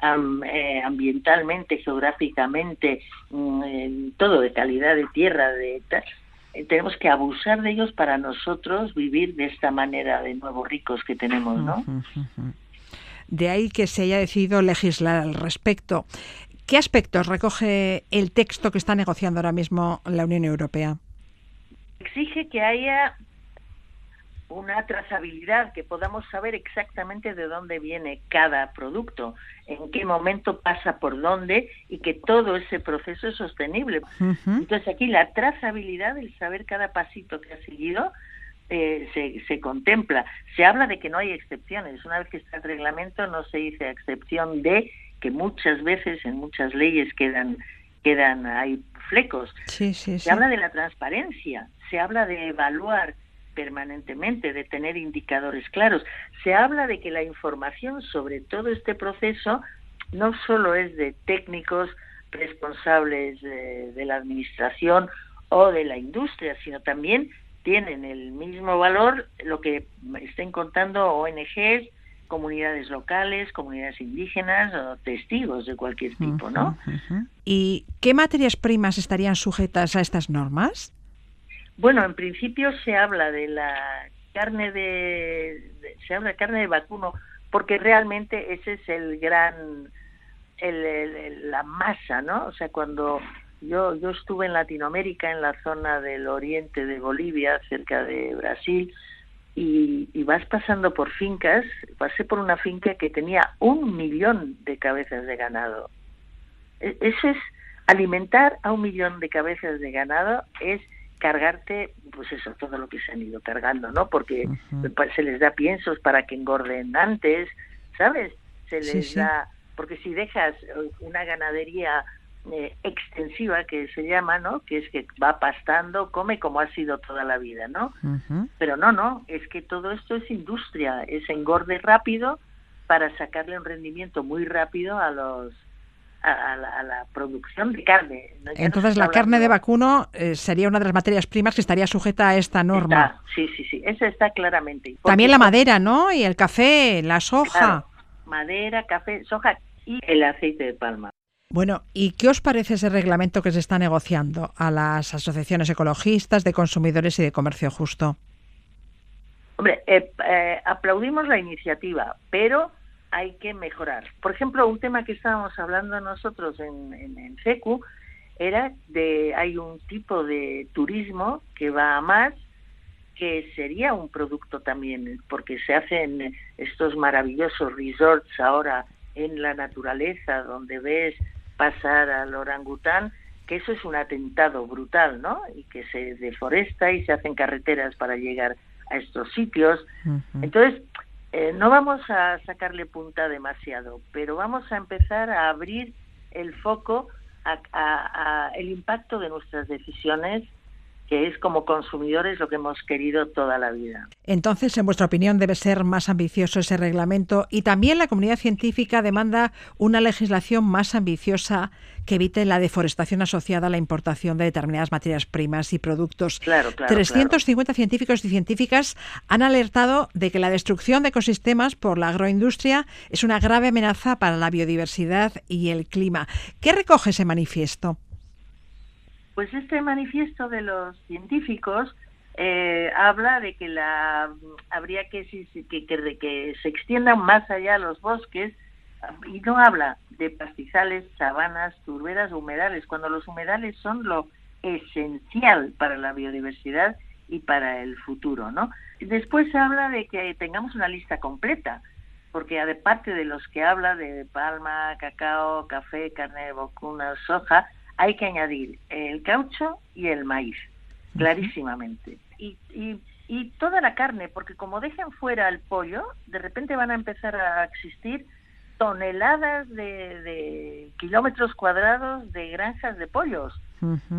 eh, ambientalmente, geográficamente, en todo de calidad de tierra, de eh, tenemos que abusar de ellos para nosotros vivir de esta manera de nuevos ricos que tenemos, ¿no? De ahí que se haya decidido legislar al respecto. ¿Qué aspectos recoge el texto que está negociando ahora mismo la Unión Europea? Exige que haya una trazabilidad, que podamos saber exactamente de dónde viene cada producto, en qué momento pasa por dónde y que todo ese proceso es sostenible. Entonces aquí la trazabilidad, el saber cada pasito que ha seguido, eh, se, se contempla. Se habla de que no hay excepciones. Una vez que está el reglamento no se dice excepción de que muchas veces en muchas leyes quedan quedan hay flecos. se habla de la transparencia, se habla de evaluar permanentemente, de tener indicadores claros. Se habla de que la información sobre todo este proceso no solo es de técnicos responsables de, la administración o de la industria, sino también tienen el mismo valor lo que estén contando ONGs, comunidades locales, comunidades indígenas o testigos de cualquier tipo, ¿no? ¿Y qué materias primas estarían sujetas a estas normas? Bueno, en principio se habla de la carne de, se habla de carne de vacuno porque realmente ese es el gran la masa, ¿no? O sea, cuando yo yo estuve en Latinoamérica, en la zona del oriente de Bolivia, cerca de Brasil, y, y, vas pasando por fincas, pasé por una finca que tenía un millón de cabezas de ganado. E, eso es alimentar a un millón de cabezas de ganado es cargarte, pues eso, todo lo que se han ido cargando, ¿no? Porque se les da piensos para que engorden antes, ¿sabes? Se les da, porque si dejas una ganadería eh, extensiva que se llama, ¿no? Que es que va pastando, come como ha sido toda la vida, ¿no? Pero no, no, es que todo esto es industria, es engorde rápido para sacarle un rendimiento muy rápido a los a, la, producción de carne. Entonces, la carne de vacuno eh, sería una de las materias primas que estaría sujeta a esta norma. sí, sí, sí, esa está claramente. También la madera, ¿no? Y el café, la soja. madera, café, soja y el aceite de palma. Bueno, ¿y qué os parece ese reglamento que se está negociando a las asociaciones ecologistas, de consumidores y de comercio justo? Hombre, eh, eh, aplaudimos la iniciativa, pero hay que mejorar. Por ejemplo, un tema que estábamos hablando nosotros en, en, CECU era de, hay un tipo de turismo que va a más, que sería un producto también, porque se hacen estos maravillosos resorts ahora en la naturaleza, donde ves pasar al orangután, que eso es un atentado brutal, ¿no? Y que se deforesta y se hacen carreteras para llegar a estos sitios. Entonces, eh, no vamos a sacarle punta demasiado, pero vamos a empezar a abrir el foco a, el impacto de nuestras decisiones que es como consumidores lo que hemos querido toda la vida. Entonces, en vuestra opinión, debe ser más ambicioso ese reglamento y también la comunidad científica demanda una legislación más ambiciosa que evite la deforestación asociada a la importación de determinadas materias primas y productos. Claro, 350 científicos y científicas han alertado de que la destrucción de ecosistemas por la agroindustria es una grave amenaza para la biodiversidad y el clima. ¿Qué recoge ese manifiesto? Pues este manifiesto de los científicos eh, habla de que la habría que, que, que, se extiendan más allá los bosques y no habla de pastizales, sabanas, turberas, humedales, cuando los humedales son lo esencial para la biodiversidad y para el futuro, ¿no? Después habla de que tengamos una lista completa, porque aparte de los que habla de palma, cacao, café, carne de soja, hay que añadir el caucho y el maíz, clarísimamente. Y, y, y toda la carne, porque como dejan fuera el pollo, de repente van a empezar a existir toneladas de, kilómetros cuadrados de granjas de pollos.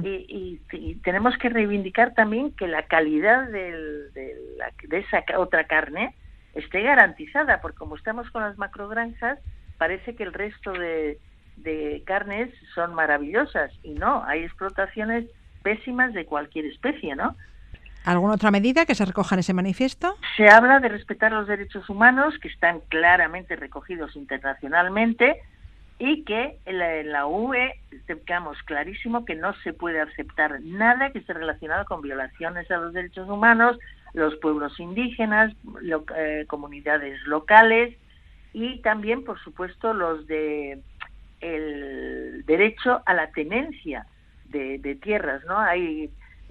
y, tenemos que reivindicar también que la calidad de, de esa otra carne esté garantizada, porque como estamos con las macrogranjas, parece que el resto de, de carnes son maravillosas y no, hay explotaciones pésimas de cualquier especie, ¿no? ¿Alguna otra medida que se recoja en ese manifiesto? Se habla de respetar los derechos humanos, que están claramente recogidos internacionalmente, y que en la, en la UE quedamos clarísimo que no se puede aceptar nada que esté relacionado con violaciones a los derechos humanos, los pueblos indígenas, eh, comunidades locales y también, por supuesto, los de el derecho a la tenencia de, de tierras, ¿no? Hay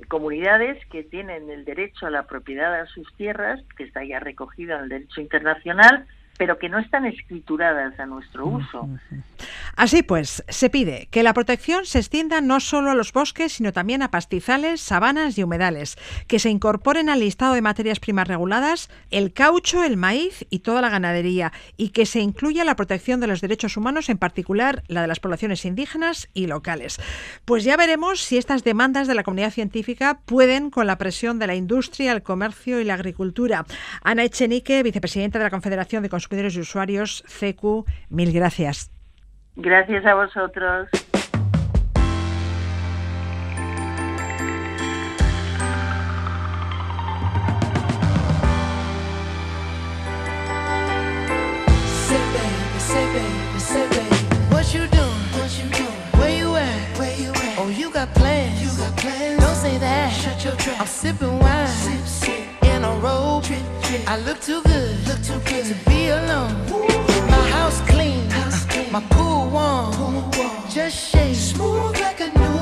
comunidades que tienen el derecho a la propiedad de sus tierras, que está ya recogido en el derecho internacional, pero que no están escrituradas a nuestro uso. Así pues, se pide que la protección se extienda no solo a los bosques, sino también a pastizales, sabanas y humedales, que se incorporen al listado de materias primas reguladas el caucho, el maíz y toda la ganadería, y que se incluya la protección de los derechos humanos, en particular la de las poblaciones indígenas y locales. Pues ya veremos si estas demandas de la comunidad científica pueden con la presión de la industria, el comercio y la agricultura. Ana Echenique, vicepresidenta de la Confederación de Consumidores y Usuarios, CECU, mil gracias. Gracias a vosotros. Say baby, say baby, say baby, what you doing? What you doing? Where you at? Where you at? Oh, you got plans? You got plans? Don't say that. Shut your trap. I'm sipping wine, sip, sip. in a robe. Drip, drip. I look too good, too good to be alone. My house clean, my pool warm. Just shake smooth like a newborn.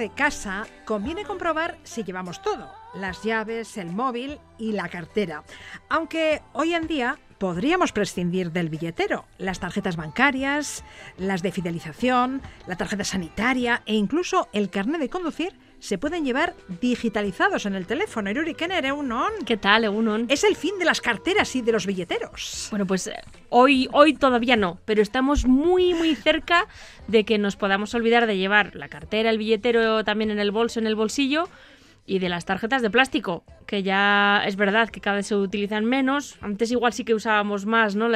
De casa, conviene comprobar si llevamos todo, las llaves, el móvil y la cartera. Aunque hoy en día podríamos prescindir del billetero, las tarjetas bancarias, las de fidelización, la tarjeta sanitaria e incluso el carnet de conducir se pueden llevar digitalizados en el teléfono. Iruri Kenner, Eunon. ¿Qué tal, Egunon? Es el fin de las carteras y de los billeteros. Bueno, pues eh, hoy, hoy todavía no, pero estamos muy, muy cerca de que nos podamos olvidar de llevar la cartera, el billetero también en el bolso, en el bolsillo y de las tarjetas de plástico, que ya es verdad que cada vez se utilizan menos. Antes igual sí que usábamos más, ¿no?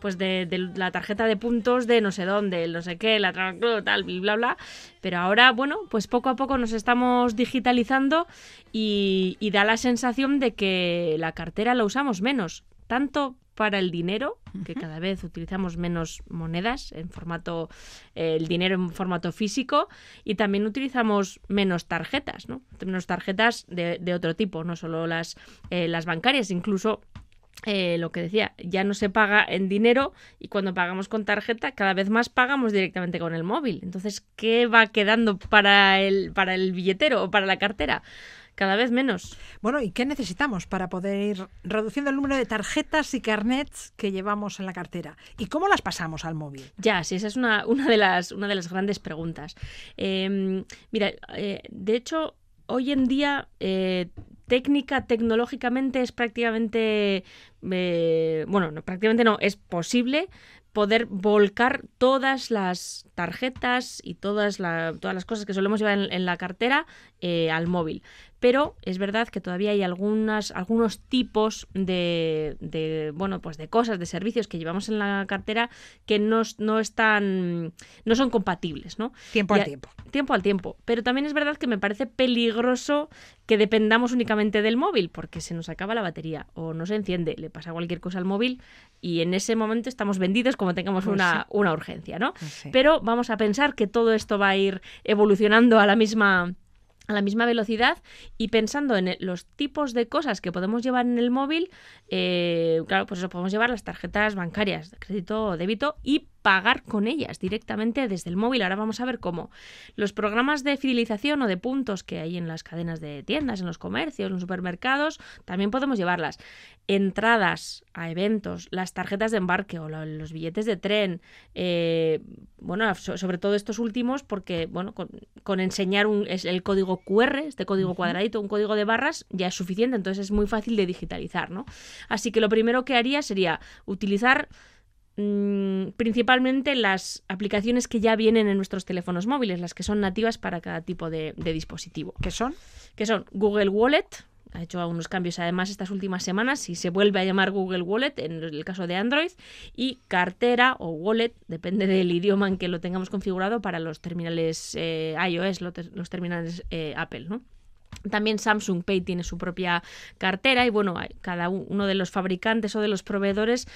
Pues de, la tarjeta de puntos de no sé dónde, no sé qué, la tal, bla, bla. Pero ahora, bueno, pues poco a poco nos estamos digitalizando y da la sensación de que la cartera la usamos menos, tanto para el dinero, que cada vez utilizamos menos monedas en formato, eh, el dinero en formato físico, y también utilizamos menos tarjetas, ¿no? Menos tarjetas de, de otro tipo, no solo las, eh, las bancarias, incluso eh, lo que decía, ya no se paga en dinero y cuando pagamos con tarjeta cada vez más pagamos directamente con el móvil. Entonces, ¿qué va quedando para el, para el billetero o para la cartera? Cada vez menos. Bueno, ¿y qué necesitamos para poder ir reduciendo el número de tarjetas y carnets que llevamos en la cartera? ¿Y cómo las pasamos al móvil? Ya, sí, esa es una, una, de, las, una de las grandes preguntas. Eh, mira, eh, de hecho, hoy en día, eh, técnica, tecnológicamente es prácticamente, eh, bueno, no, prácticamente no, es posible poder volcar todas las tarjetas y todas, la- todas las cosas que solemos llevar en, en la cartera eh, al móvil. Pero es verdad que todavía hay algunas, algunos tipos de, de, bueno, pues de cosas, de servicios que llevamos en la cartera que no, no están, no son compatibles, ¿no? Tiempo al a- tiempo. Tiempo al tiempo. Pero también es verdad que me parece peligroso que dependamos únicamente del móvil, porque se nos acaba la batería o no se enciende, le pasa cualquier cosa al móvil y en ese momento estamos vendidos como tengamos Pues una, sí. una urgencia, ¿no? Sí. Pero vamos a pensar que todo esto va a ir evolucionando a la misma a la misma velocidad y pensando en los tipos de cosas que podemos llevar en el móvil, eh, claro, pues eso podemos llevar las tarjetas bancarias de crédito o débito y pagar con ellas directamente desde el móvil. Ahora vamos a ver cómo los programas de fidelización o de puntos que hay en las cadenas de tiendas, en los comercios, en los supermercados, también podemos llevarlas. Entradas a eventos, las tarjetas de embarque o los billetes de tren, eh, bueno, so- sobre todo estos últimos, porque bueno, con, con enseñar un, es el código QR, este código cuadradito, un código de barras, ya es suficiente, entonces es muy fácil de digitalizar, ¿no? Así que lo primero que haría sería utilizar mm, principalmente las aplicaciones que ya vienen en nuestros teléfonos móviles, las que son nativas para cada tipo de, de dispositivo. ¿Qué son? Que son Google Wallet, ha hecho algunos cambios además estas últimas semanas y se vuelve a llamar Google Wallet en el caso de Android y cartera o wallet, depende del idioma en que lo tengamos configurado para los terminales eh, iOS, los terminales eh, Apple, ¿no? También Samsung Pay tiene su propia cartera y bueno, cada uno de los fabricantes o de los proveedores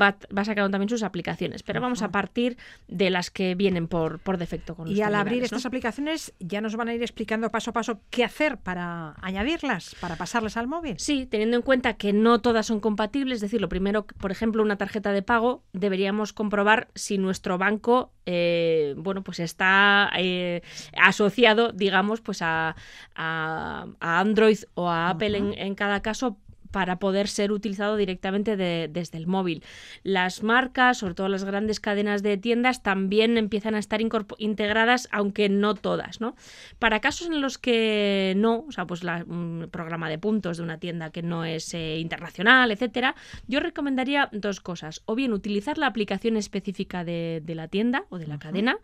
va, va sacando también sus aplicaciones. Pero vamos a partir de las que vienen por, por defecto con los Y al abrir estas aplicaciones ya nos van a ir explicando paso a paso qué hacer para añadirlas, para pasarlas al móvil. Sí, teniendo en cuenta que no todas son compatibles, es decir, lo primero, por ejemplo, una tarjeta de pago, deberíamos comprobar si nuestro banco, eh, bueno, pues está eh, asociado, digamos, pues a, a- a Android o a Apple en, en cada caso para poder ser utilizado directamente de- desde el móvil. Las marcas, sobre todo las grandes cadenas de tiendas, también empiezan a estar integradas, aunque no todas, ¿no? Para casos en los que no, o sea, pues la- un programa de puntos de una tienda que no es eh, internacional, etcétera, yo recomendaría dos cosas. O bien utilizar la aplicación específica de, de la tienda o de la cadena,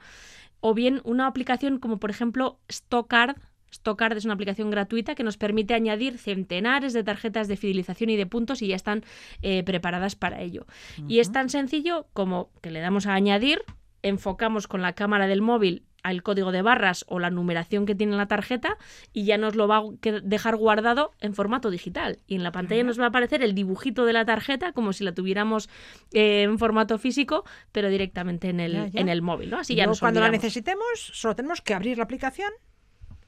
o bien una aplicación como por ejemplo Stockcard. Stockcard es una aplicación gratuita que nos permite añadir centenares de tarjetas de fidelización y de puntos y ya están eh, preparadas para ello. Y es tan sencillo como que le damos a añadir, enfocamos con la cámara del móvil al código de barras o la numeración que tiene la tarjeta y ya nos lo va a dejar guardado en formato digital. Y en la pantalla nos va a aparecer el dibujito de la tarjeta como si la tuviéramos eh, en formato físico, pero directamente en el, Ya, ya. en el móvil. ¿no? Así ya luego, nos cuando la necesitemos, solo tenemos que abrir la aplicación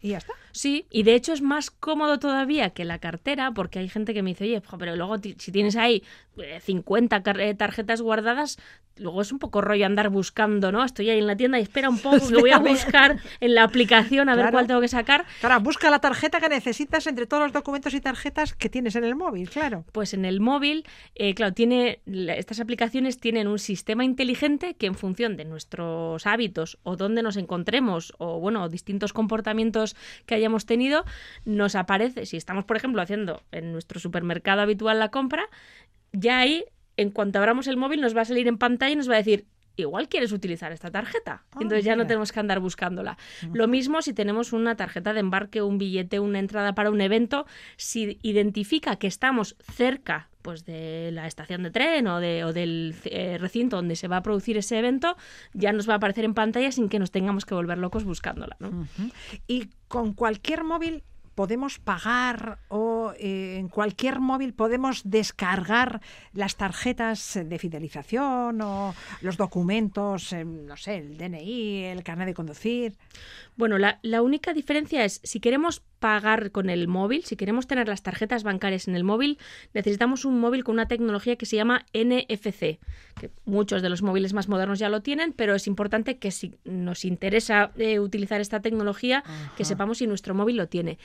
y ya está. Sí, y de hecho es más cómodo todavía que la cartera, porque hay gente que me dice, oye, pero luego si tienes ahí eh, 50 car- eh, tarjetas guardadas, luego es un poco rollo andar buscando, ¿no? Estoy ahí en la tienda y espera un poco, que voy a buscar en la aplicación a ver cuál tengo que sacar. Claro, busca la tarjeta que necesitas entre todos los documentos y tarjetas que tienes en el móvil, claro. Pues en el móvil, eh, claro, tiene estas aplicaciones tienen un sistema inteligente que en función de nuestros hábitos o dónde nos encontremos o bueno, distintos comportamientos que hayamos tenido, nos aparece, si estamos, por ejemplo, haciendo en nuestro supermercado habitual la compra, ya ahí, en cuanto abramos el móvil, nos va a salir en pantalla y nos va a decir, igual quieres utilizar esta tarjeta. Ah, Entonces ya no tenemos que andar buscándola. Lo mismo si tenemos una tarjeta de embarque, un billete, una entrada para un evento, si identifica que estamos cerca pues de la estación de tren o, de, o del eh, recinto donde se va a producir ese evento, ya nos va a aparecer en pantalla sin que nos tengamos que volver locos buscándola. Y con cualquier móvil podemos pagar o eh, en cualquier móvil podemos descargar las tarjetas de fidelización o los documentos, eh, no sé, el DNI, el carnet de conducir. Bueno, la, la única diferencia es si queremos pagar con el móvil, si queremos tener las tarjetas bancarias en el móvil, necesitamos un móvil con una tecnología que se llama NFC, que muchos de los móviles más modernos ya lo tienen, pero es importante que si nos interesa eh, utilizar esta tecnología, que sepamos si nuestro móvil lo tiene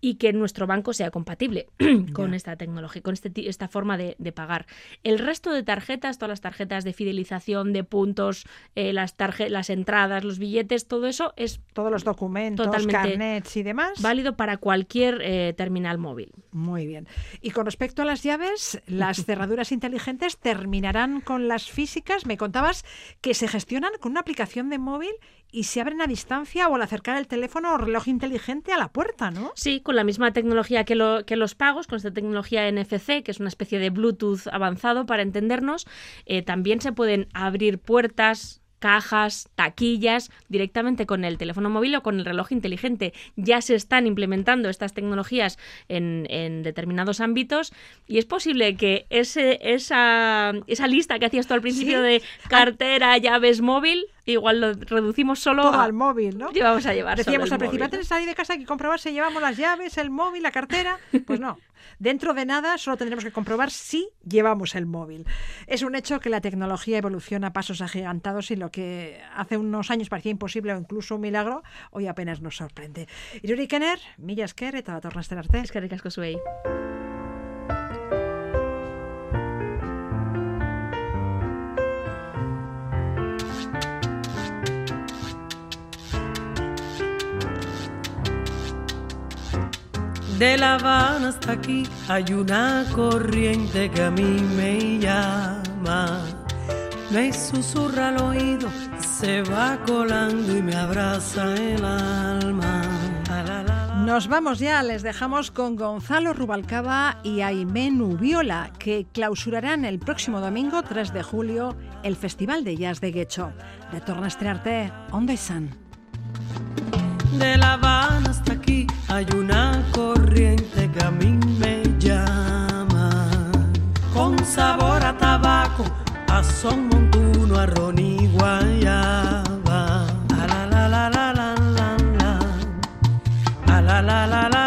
y que nuestro banco sea compatible con esta tecnología, con este, esta forma de, de pagar. El resto de tarjetas, todas las tarjetas de fidelización, de puntos, eh, las, tarje- las entradas, los billetes, todo eso es Todos los documentos, Totalmente. carnets y demás. válido para cualquier eh, terminal móvil. Muy bien. Y con respecto a las llaves, las cerraduras inteligentes terminarán con las físicas. Me contabas que se gestionan con una aplicación de móvil y se abren a distancia o al acercar el teléfono o reloj inteligente a la puerta, ¿no? Sí, con la misma tecnología que, lo- que los pagos, con esta tecnología NFC, que es una especie de Bluetooth avanzado para entendernos, eh, también se pueden abrir puertas cajas, taquillas, directamente con el teléfono móvil o con el reloj inteligente. Ya se están implementando estas tecnologías en, en determinados ámbitos y es posible que ese, esa, esa lista que hacías tú al principio Sí. de cartera, llaves, móvil, igual lo reducimos solo Todo a... al móvil, ¿no? Llevamos a llevar solo Decíamos el al principio, móvil, antes de salir de casa hay que comprobar si llevamos las llaves, el móvil, la cartera. Pues no. Dentro de nada solo tendremos que comprobar si llevamos el móvil. Es un hecho que la tecnología evoluciona a pasos agigantados y lo que hace unos años parecía imposible o incluso un milagro, hoy apenas nos sorprende. Iruri Kenner, mila esker eta datorren arte. Eskerrik. De La Habana hasta aquí hay una corriente que a mí me llama. Me susurra al oído, se va colando y me abraza el alma. Nos vamos ya, les dejamos con Gonzalo Rubalcaba y Aimé Nubiola, que clausurarán el próximo domingo 3 de julio el Festival de Jazz de Guecho. Retorna estrearte Onda San. De La Habana hasta aquí hay una corriente que a mí me llama, con sabor a tabaco, a son montuno, a ron y guayaba. A la la la la la la, a la la la la.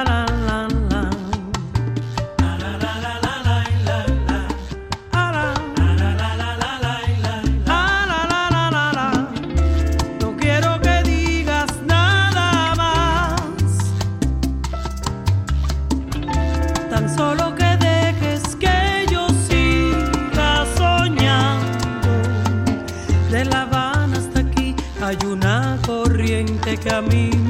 este camino.